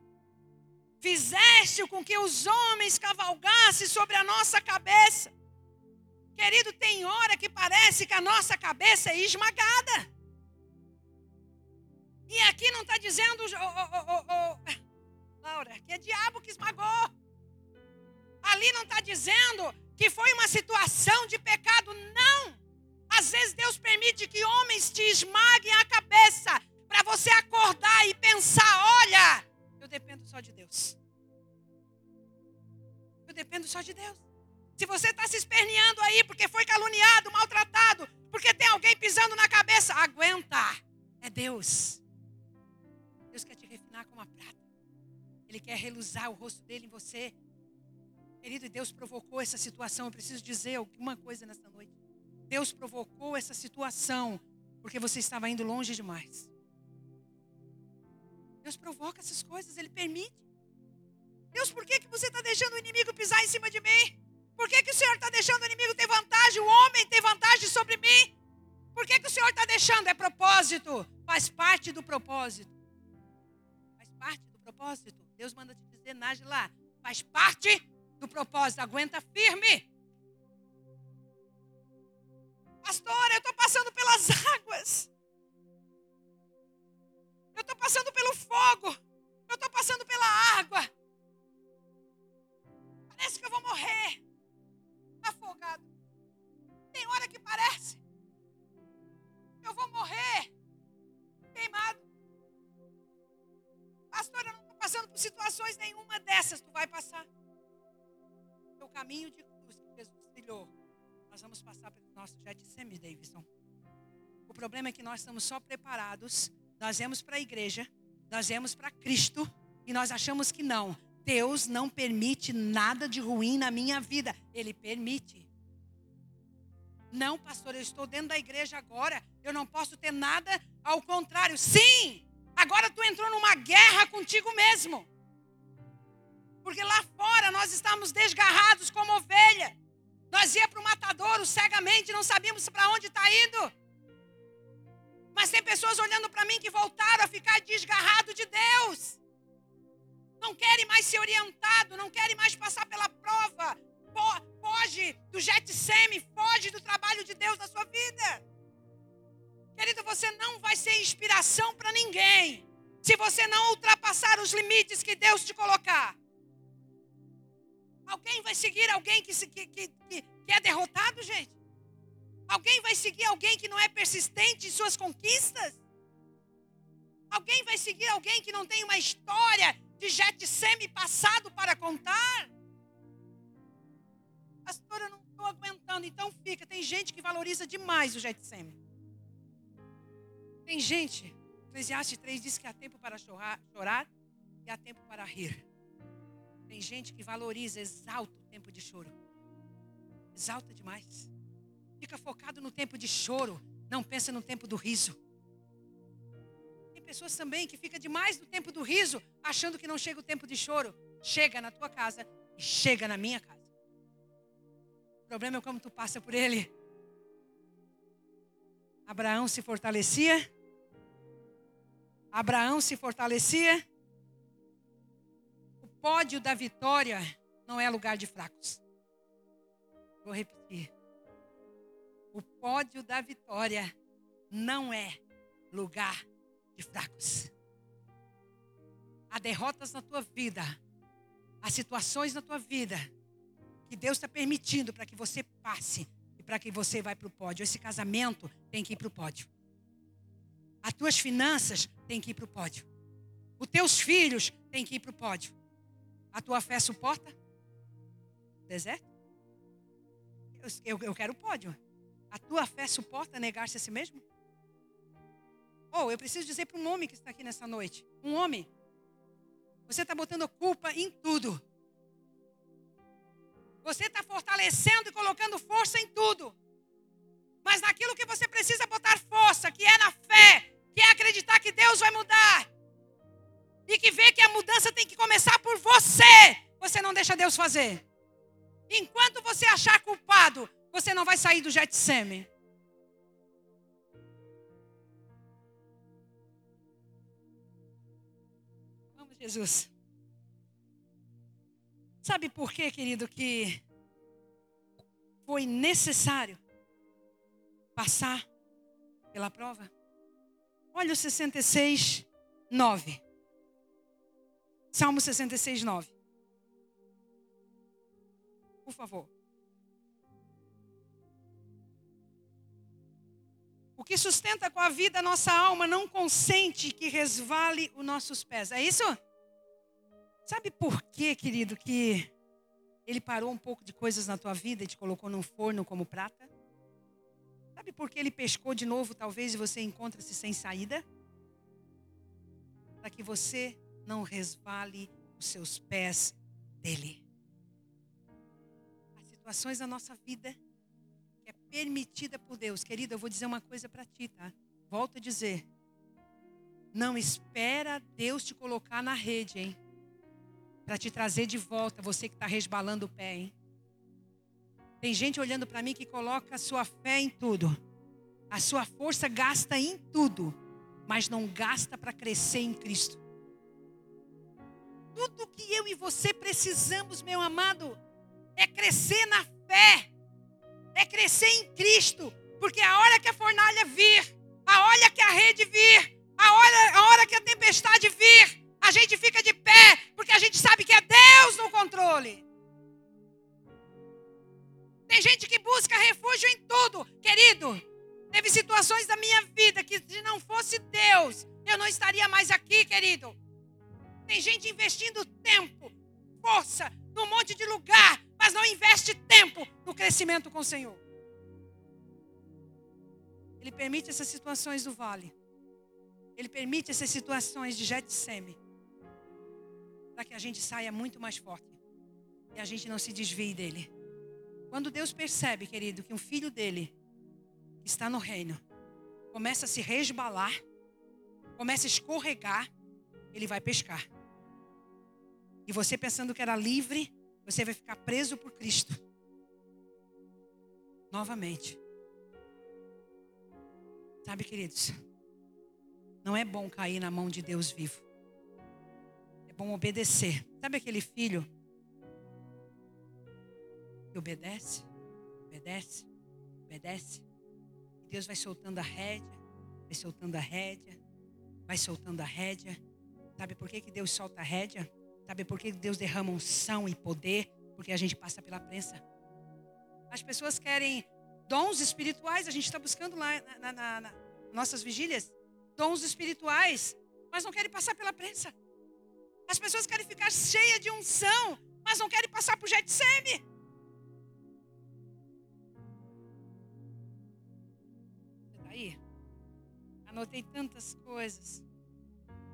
Fizeste com que os homens cavalgassem sobre a nossa cabeça. Querido, tem hora que parece que a nossa cabeça é esmagada. E aqui não está dizendo, oh, oh, oh, Laura, que é diabo que esmagou. Ali não está dizendo que foi uma situação de pecado. Não. Às vezes Deus permite que homens te esmaguem a cabeça para você acordar e pensar: olha, eu dependo só de Deus. Eu dependo só de Deus. Se você está se esperneando aí porque foi caluniado, maltratado, porque tem alguém pisando na cabeça, aguenta. É Deus. Deus quer te refinar como a prata. Ele quer reluzar o rosto dele em você. Querido, Deus provocou essa situação. Eu preciso dizer alguma coisa nessa noite. Deus provocou essa situação porque você estava indo longe demais. Deus provoca essas coisas, Ele permite. Deus, por que, que você está deixando o inimigo pisar em cima de mim? Por que, que o Senhor está deixando o inimigo ter vantagem, o homem ter vantagem sobre mim? Por que, que o Senhor está deixando? É propósito, faz parte do propósito. Parte do propósito. Deus manda te dizer, Nage lá, faz parte do propósito, aguenta firme. Pastora, eu estou passando pelas águas. Eu estou passando pelo fogo. Eu estou passando pela água. Parece que eu vou morrer. Afogado. Tem hora que parece. Eu vou morrer. Queimado. Pastora, eu não estou passando por situações nenhuma dessas. Tu vai passar. O caminho de cruz que Jesus trilhou nós vamos passar pelo nosso Getsemane, Davidson. O problema é que nós estamos só preparados, nós vemos para a igreja, nós vemos para Cristo e nós achamos que não. Deus não permite nada de ruim na minha vida. Ele permite. Não, pastor, eu estou dentro da igreja agora. Eu não posso ter nada ao contrário. Sim! Agora tu entrou numa guerra contigo mesmo. Porque lá fora nós estamos desgarrados como ovelha. Nós ia para o matadouro cegamente, não sabíamos para onde está indo. Mas tem pessoas olhando para mim que voltaram a ficar desgarrado de Deus. Não querem mais ser orientado, não querem mais passar pela prova. Foge do Getseme, foge do trabalho de Deus na sua vida. Querido, você não vai ser inspiração para ninguém se você não ultrapassar os limites que Deus te colocar. Alguém vai seguir alguém que, que, que, que é derrotado, gente? Alguém vai seguir alguém que não é persistente em suas conquistas? Alguém vai seguir alguém que não tem uma história de Getseme passado para contar? Pastor, eu não estou aguentando. Então fica. Tem gente que valoriza demais o Getseme. Tem gente, Eclesiastes 3 diz que há tempo para chorar, chorar e há tempo para rir. Tem gente que valoriza, exalta o tempo de choro. Exalta demais. Fica focado no tempo de choro, não pensa no tempo do riso. Tem pessoas também que fica demais no tempo do riso, achando que não chega o tempo de choro. Chega na tua casa e chega na minha casa. O problema é como tu passa por ele. Abraão se fortalecia. Abraão se fortalecia pódio da vitória não é lugar de fracos. Vou repetir. O pódio da vitória não é lugar de fracos. Há derrotas na tua vida, há situações na tua vida que Deus está permitindo para que você passe e para que você vá para o pódio. Esse casamento tem que ir para o pódio. As tuas finanças têm que ir para o pódio. Os teus filhos têm que ir para o pódio. A tua fé suporta? Deserto? Eu, eu, eu quero pódio. A tua fé suporta negar-se a si mesmo? Ou oh, eu preciso dizer para um homem que está aqui nessa noite: um homem, você está botando culpa em tudo. Você está fortalecendo e colocando força em tudo. Mas naquilo que você precisa botar força, que é na fé, que é acreditar que Deus vai mudar, e que vê que a mudança tem que começar por você, você não deixa Deus fazer. Enquanto você achar culpado, você não vai sair do Getseme. Vamos, Jesus. Sabe por quê, querido, que foi necessário passar pela prova? Olha o 66, 9. Salmo 66, 9. Por favor. O que sustenta com a vida a nossa alma não consente que resvale os nossos pés. É isso? Sabe por quê, querido, que ele parou um pouco de coisas na tua vida e te colocou num forno como prata? Sabe por que ele pescou de novo, talvez, e você encontra-se sem saída? Para que você não resvale os seus pés dele. Há situações na nossa vida que é permitida por Deus. Querida, eu vou dizer uma coisa para ti, tá? Volto a dizer. Não espera Deus te colocar na rede, hein? Para te trazer de volta, você que está resbalando o pé, hein? Tem gente olhando para mim que coloca a sua fé em tudo. A sua força gasta em tudo, mas não gasta para crescer em Cristo. Tudo que eu e você precisamos, meu amado, é crescer na fé, é crescer em Cristo, porque a hora que a fornalha vir, a hora que a rede vir, a hora, a hora que a tempestade vir, a gente fica de pé, porque a gente sabe que é Deus no controle. Tem gente que busca refúgio em tudo, querido. Teve situações da minha vida que se não fosse Deus, eu não estaria mais aqui, querido. Tem gente investindo tempo, força, num monte de lugar, mas não investe tempo no crescimento com o Senhor. Ele permite essas situações do vale. Ele permite essas situações de Getseme. Para que a gente saia muito mais forte. E a gente não se desvie dele. Quando Deus percebe, querido, que um filho dele está no reino começa a se resbalar, começa a escorregar, ele vai pescar. E você pensando que era livre, você vai ficar preso por Cristo. Novamente. Sabe, queridos? Não é bom cair na mão de Deus vivo. É bom obedecer. Sabe aquele filho obedece, obedece, obedece? E Deus vai soltando a rédea, vai soltando a rédea, vai soltando a rédea. Sabe por que, que Deus solta a rédea? Sabe por que Deus derrama unção e poder? Porque a gente passa pela prensa. As pessoas querem dons espirituais, a gente está buscando lá na, na, na, nossas vigílias, dons espirituais, mas não querem passar pela prensa. As pessoas querem ficar cheias de unção, mas não querem passar por Getseme. Anotei tantas coisas.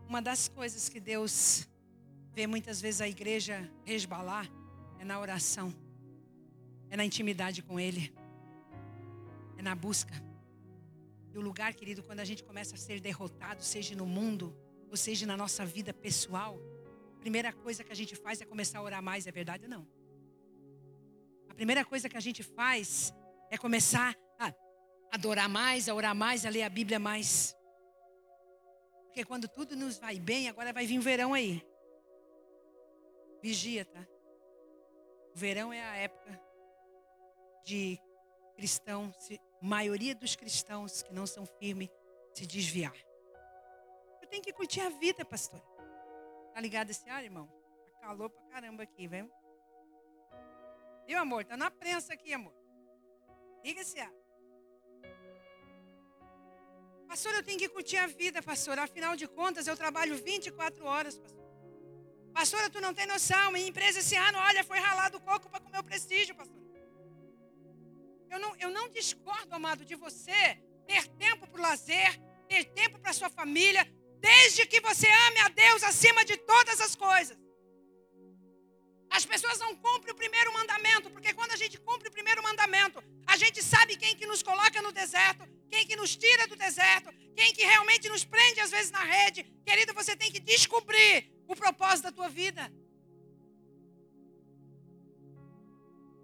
Uma das coisas que Deus vê muitas vezes a igreja resbalar é na oração, é na intimidade com Ele, é na busca. E o lugar, querido, quando a gente começa a ser derrotado, seja no mundo, ou seja na nossa vida pessoal, a primeira coisa que a gente faz é começar a orar mais, é verdade ou não? A primeira coisa que a gente faz é começar adorar mais, a orar mais, a ler a Bíblia mais. Porque quando tudo nos vai bem, agora vai vir o verão aí. Vigia, tá? O verão é a época de cristão, se, maioria dos cristãos que não são firmes, se desviar. Eu tenho que curtir a vida, pastor. Tá ligado esse ar, irmão? Tá calor pra caramba aqui, vem? Viu, amor? Tá na prensa aqui, amor. Liga esse ar. Pastor, eu tenho que curtir a vida, pastor. Afinal de contas, eu trabalho 24 horas, pastor. Pastora, tu não tem noção. Minha empresa esse ano, olha, foi ralado o coco para comer o prestígio, pastor. Eu não, eu não discordo, amado, de você ter tempo para o lazer, ter tempo para sua família, desde que você ame a Deus acima de todas as coisas. As pessoas não cumprem o primeiro mandamento, porque quando a gente cumpre o primeiro mandamento, a gente sabe quem que nos coloca no deserto, quem que nos tira do deserto, quem que realmente nos prende às vezes na rede. Querido, você tem que descobrir o propósito da tua vida.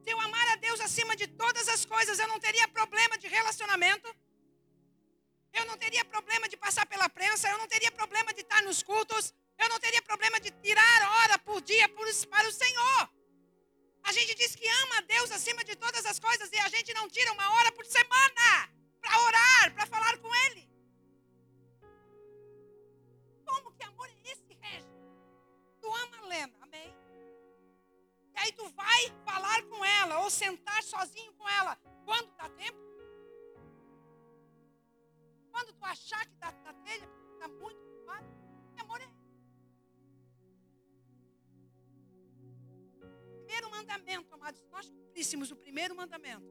Se eu amar a Deus acima de todas as coisas, eu não teria problema de relacionamento. Eu não teria problema de passar pela prensa, eu não teria problema de estar nos cultos, eu não teria problema de tirar hora por dia para o Senhor. A gente diz que ama a Deus acima de todas as coisas e a gente não tira uma hora por semana para orar, para falar com Ele. Como que amor é esse, Regis? Tu ama a Lena, amém? E aí tu vai falar com ela ou sentar sozinho com ela. Quando dá tempo? Quando tu achar que dá, dá telha, está muito ocupado, que amor é esse? Primeiro mandamento, amados, se nós cumpríssemos o primeiro mandamento,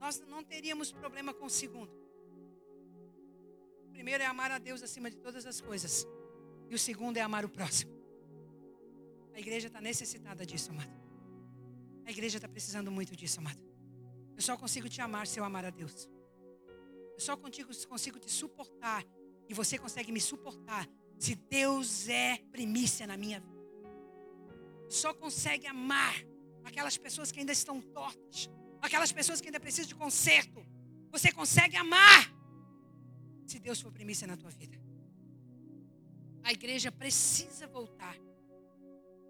nós não teríamos problema com o segundo. O primeiro é amar a Deus acima de todas as coisas. E o segundo é amar o próximo. A igreja está necessitada disso, amado. A igreja está precisando muito disso, amado. Eu só consigo te amar se eu amar a Deus. Eu só consigo, consigo te suportar. E você consegue me suportar se Deus é primícia na minha vida. Só consegue amar aquelas pessoas que ainda estão tortas, aquelas pessoas que ainda precisam de conserto. Você consegue amar se Deus for primícia na tua vida. A igreja precisa voltar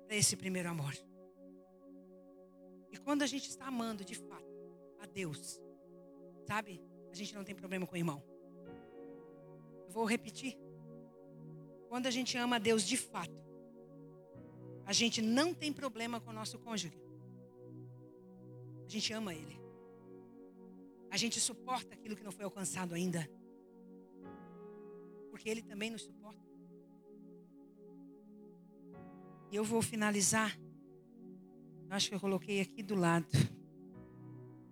para esse primeiro amor. E quando a gente está amando de fato a Deus, sabe? A gente não tem problema com o irmão. Eu vou repetir. Quando a gente ama a Deus de fato, a gente não tem problema com o nosso cônjuge. A gente ama ele. A gente suporta aquilo que não foi alcançado ainda. Porque ele também nos suporta. E eu vou finalizar. Eu acho que eu coloquei aqui do lado.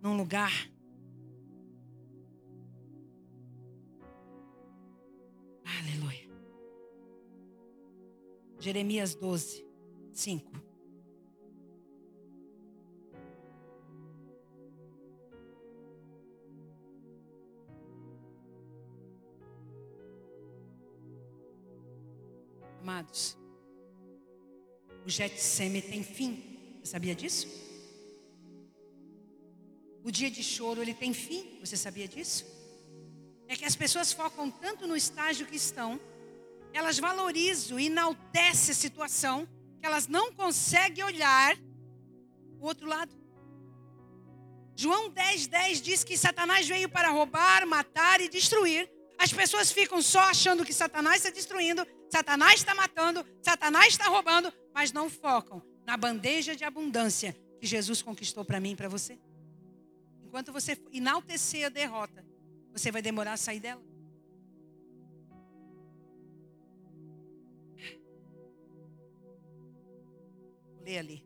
Num lugar. Aleluia. Jeremias 12, 5. Amados, o Getseme tem fim. Você sabia disso? O dia de choro ele tem fim. Você sabia disso? É que as pessoas focam tanto no estágio que estão, elas valorizam e enaltecem a situação, que elas não conseguem olhar o outro lado. João 10, 10 diz que Satanás veio para roubar, matar e destruir. As pessoas ficam só achando que Satanás está destruindo, Satanás está matando, Satanás está roubando, mas não focam na bandeja de abundância que Jesus conquistou para mim e para você. Enquanto você enaltecer a derrota, você vai demorar a sair dela. Ler ali.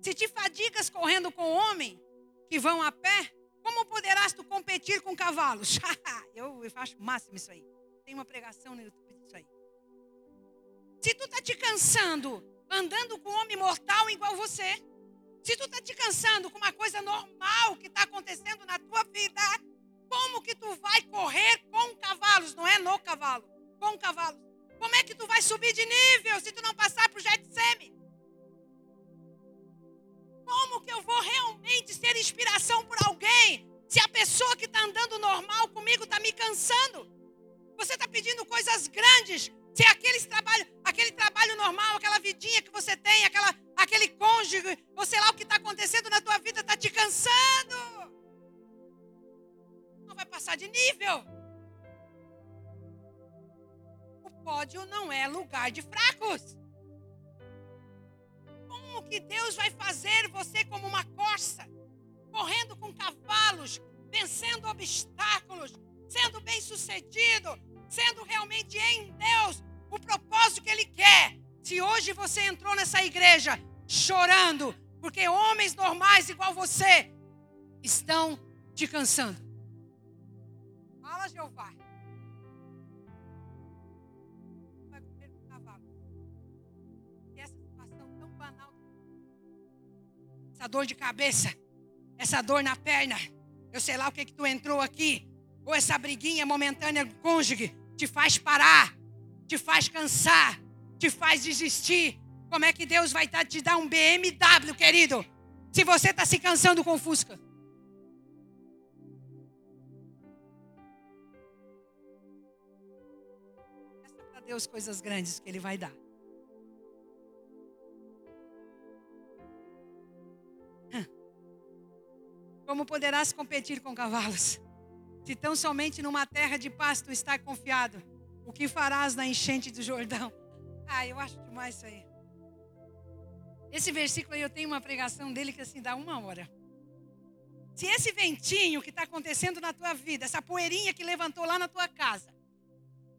Se te fadigas correndo com homem que vão a pé, como poderás tu competir com cavalos? eu, eu acho máximo isso aí. Tem uma pregação no YouTube disso aí. Se tu está te cansando andando com um homem mortal igual você, se tu está te cansando com uma coisa normal que está acontecendo na tua vida, como que tu vai correr com cavalos? Não é no cavalo, com cavalos. Como é que tu vai subir de nível se tu não passar para o Getseme? Como que eu vou realmente ser inspiração por alguém se a pessoa que está andando normal comigo está me cansando? Você está pedindo coisas grandes. Se aquele trabalho, aquele trabalho normal, aquela vidinha que você tem, aquela, aquele cônjuge, ou sei lá o que está acontecendo na tua vida está te cansando. Não vai passar de nível. O pódio não é lugar de fracos como que Deus vai fazer você como uma corça, correndo com cavalos, vencendo obstáculos, sendo bem-sucedido, sendo realmente em Deus o propósito que Ele quer. Se hoje você entrou nessa igreja chorando, porque homens normais igual você estão te cansando. Fala, Jeová. Essa dor de cabeça, essa dor na perna, eu sei lá o que que tu entrou aqui, ou essa briguinha momentânea com cônjuge, te faz parar, te faz cansar, te faz desistir. Como é que Deus vai tá, te dar um BMW, querido, se você está se cansando com Fusca? Peça para Deus coisas grandes que Ele vai dar. Como poderás competir com cavalos? Se tão somente numa terra de pasto está confiado, o que farás na enchente do Jordão? Ah, eu acho demais isso aí. Esse versículo aí eu tenho uma pregação dele que assim dá uma hora. Se esse ventinho que está acontecendo na tua vida, essa poeirinha que levantou lá na tua casa,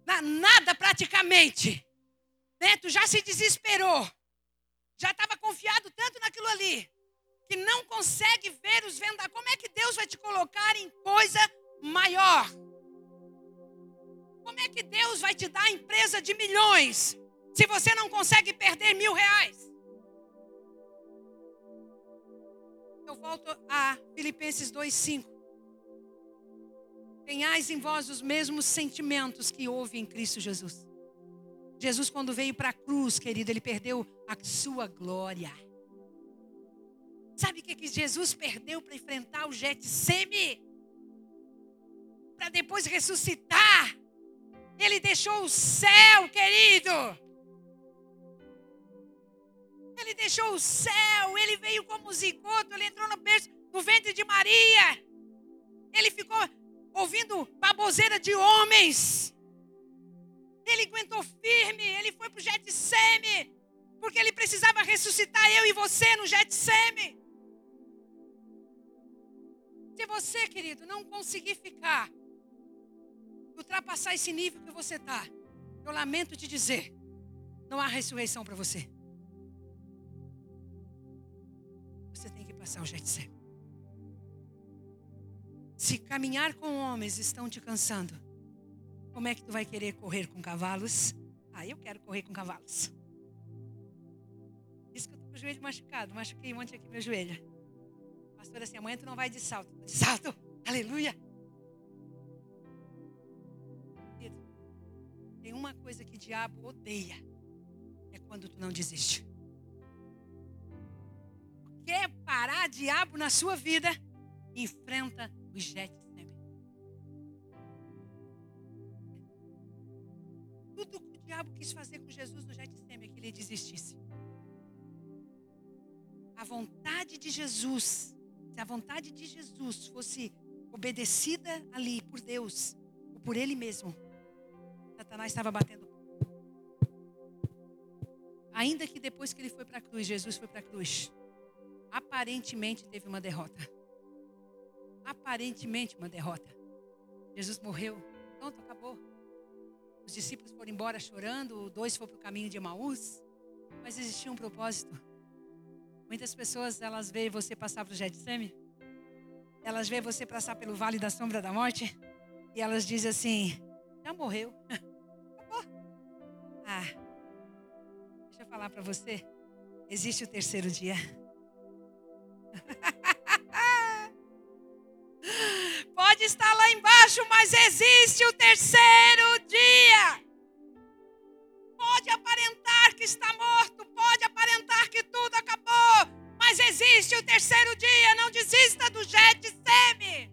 na, nada praticamente, né? Tu já se desesperou, já estava confiado tanto naquilo ali, que não consegue ver os vendedores. Como é que Deus vai te colocar em coisa maior? Como é que Deus vai te dar a empresa de milhões se você não consegue perder mil reais? Eu volto a Filipenses 2,5. Tenhais em vós os mesmos sentimentos que houve em Cristo Jesus. Jesus, quando veio para a cruz, querido, ele perdeu a sua glória. Sabe o que, que Jesus perdeu para enfrentar o Getseme? Para depois ressuscitar. Ele deixou o céu, querido. Ele deixou o céu, ele veio como zigoto, ele entrou no, berço, no ventre de Maria. Ele ficou ouvindo baboseira de homens. Ele aguentou firme, ele foi para o Getseme, porque ele precisava ressuscitar eu e você no Getseme. Se você, querido, não conseguir ficar, ultrapassar esse nível que você está, eu lamento te dizer, não há ressurreição para você. Você tem que passar o Getseme. Se caminhar com homens estão te cansando, como é que tu vai querer correr com cavalos? Ah, eu quero correr com cavalos. Isso que eu tô com o joelho machucado, machuquei um monte aqui meu joelho. Pastor, assim, amanhã tu não vai de salto. De salto, aleluia. Tem uma coisa que o diabo odeia, é quando tu não desiste. Quer parar diabo na sua vida? Enfrenta o Getsemane. Tudo que o diabo quis fazer com Jesus no Getsemane é que ele desistisse. A vontade de Jesus, se a vontade de Jesus fosse obedecida ali por Deus, ou por Ele mesmo, Satanás estava batendo. Ainda que depois que ele foi para a cruz, Jesus foi para a cruz, aparentemente teve uma derrota aparentemente uma derrota. Jesus morreu, pronto, acabou. Os discípulos foram embora chorando, dois foram para o caminho de Emaús, mas existia um propósito. Muitas pessoas, elas veem você passar para o Getseme, elas veem você passar pelo vale da sombra da morte, e elas dizem assim, já morreu. Acabou. Ah, deixa eu falar para você, existe o terceiro dia. Pode estar lá embaixo, mas existe o terceiro dia. Pode aparentar que está morto, pode aparentar que tudo acabou, mas existe o terceiro dia. Não desista do Getseme.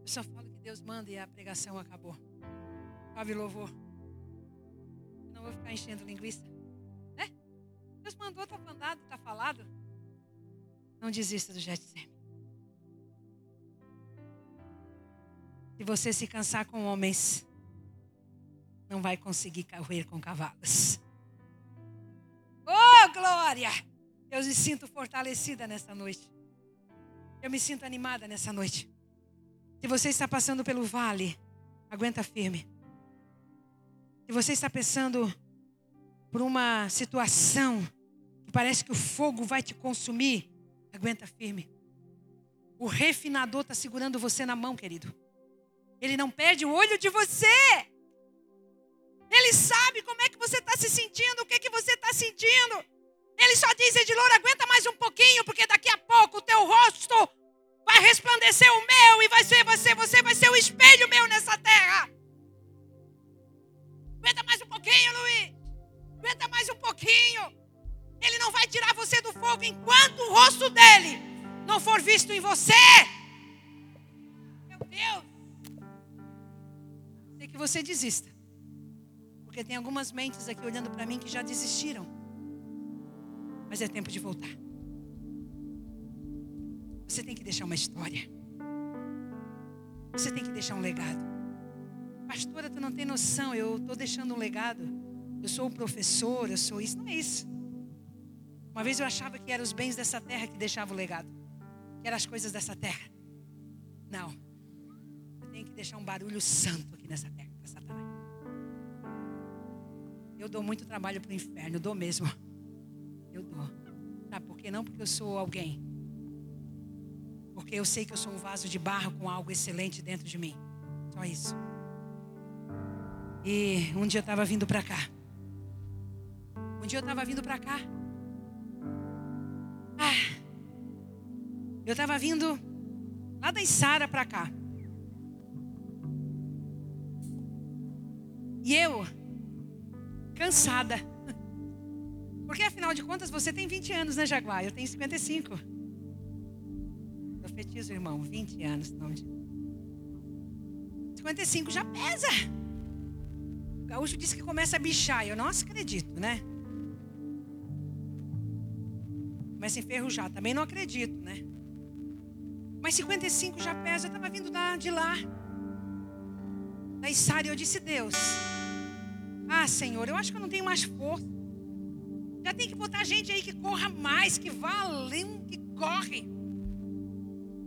Eu só falo que Deus manda e a pregação acabou. Salve louvor. Não vou ficar enchendo linguiça. Né? Deus mandou, está mandado, está falado. Não desista do Getsemane. Se você se cansar com homens, não vai conseguir correr com cavalos. Oh, glória! Eu me sinto fortalecida nessa noite. Eu me sinto animada nessa noite. Se você está passando pelo vale, aguenta firme. Se você está pensando por uma situação que parece que o fogo vai te consumir, Aguenta firme. O refinador está segurando você na mão, querido. Ele não perde o olho de você. Ele sabe como é que você está se sentindo, o que, que você está sentindo. Ele só diz, Edilor, aguenta mais um pouquinho, porque daqui a pouco o teu rosto vai resplandecer o meu e vai ser você, você vai ser o espelho meu nessa terra. Aguenta mais um pouquinho, Luiz. Aguenta mais um pouquinho. Ele não vai tirar você do fogo enquanto o rosto dele não for visto em você. Meu Deus. Sei que você desista. Porque tem algumas mentes aqui olhando para mim que já desistiram. Mas é tempo de voltar. Você tem que deixar uma história. Você tem que deixar um legado. Pastora, tu não tem noção, eu estou deixando um legado. Eu sou o professor, eu sou isso. Não é isso. Uma vez eu achava que eram os bens dessa terra que deixavam o legado. Que eram as coisas dessa terra. Não. Eu tenho que deixar um barulho santo aqui nessa terra, para Satanás. Eu dou muito trabalho para o inferno, eu dou mesmo. Eu dou. Sabe por quê? Não porque eu sou alguém. Porque eu sei que eu sou um vaso de barro com algo excelente dentro de mim. Só isso. E um dia eu estava vindo para cá. Um dia eu estava vindo para cá. Ah, eu estava vindo lá da Isara para cá. E eu, cansada. Porque afinal de contas você tem 20 anos, né, Jaguar? Eu tenho 55. Profetizo, irmão, 20 anos. Não. 55 já pesa. O gaúcho disse que começa a bichar. Eu não acredito, né? Começa a enferrujar. Também não acredito, né? Mas 55 já pesa. Eu estava vindo da, de lá. Da Isara. Eu disse, Deus. Ah, Senhor, eu acho que eu não tenho mais força. Já tem que botar gente aí que corra mais, que vá além, que corre,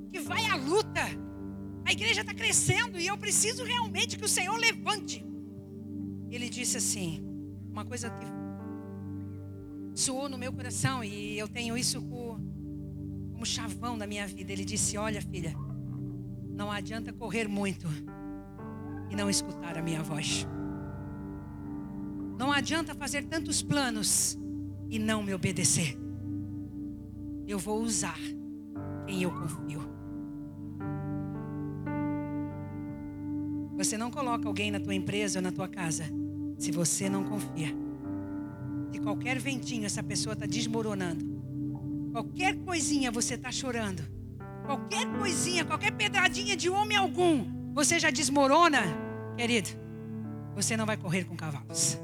que vai à luta. A igreja está crescendo e eu preciso realmente que o Senhor levante. Ele disse assim, uma coisa que soou no meu coração e eu tenho isso como chavão da minha vida. Ele disse: Olha, filha, não adianta correr muito e não escutar a minha voz. Não adianta fazer tantos planos e não me obedecer. Eu vou usar quem eu confio. Você não coloca alguém na tua empresa ou na tua casa se você não confia. De qualquer ventinho essa pessoa está desmoronando. Qualquer coisinha você está chorando. Qualquer coisinha, qualquer pedradinha de homem algum, você já desmorona, querido. Você não vai correr com cavalos.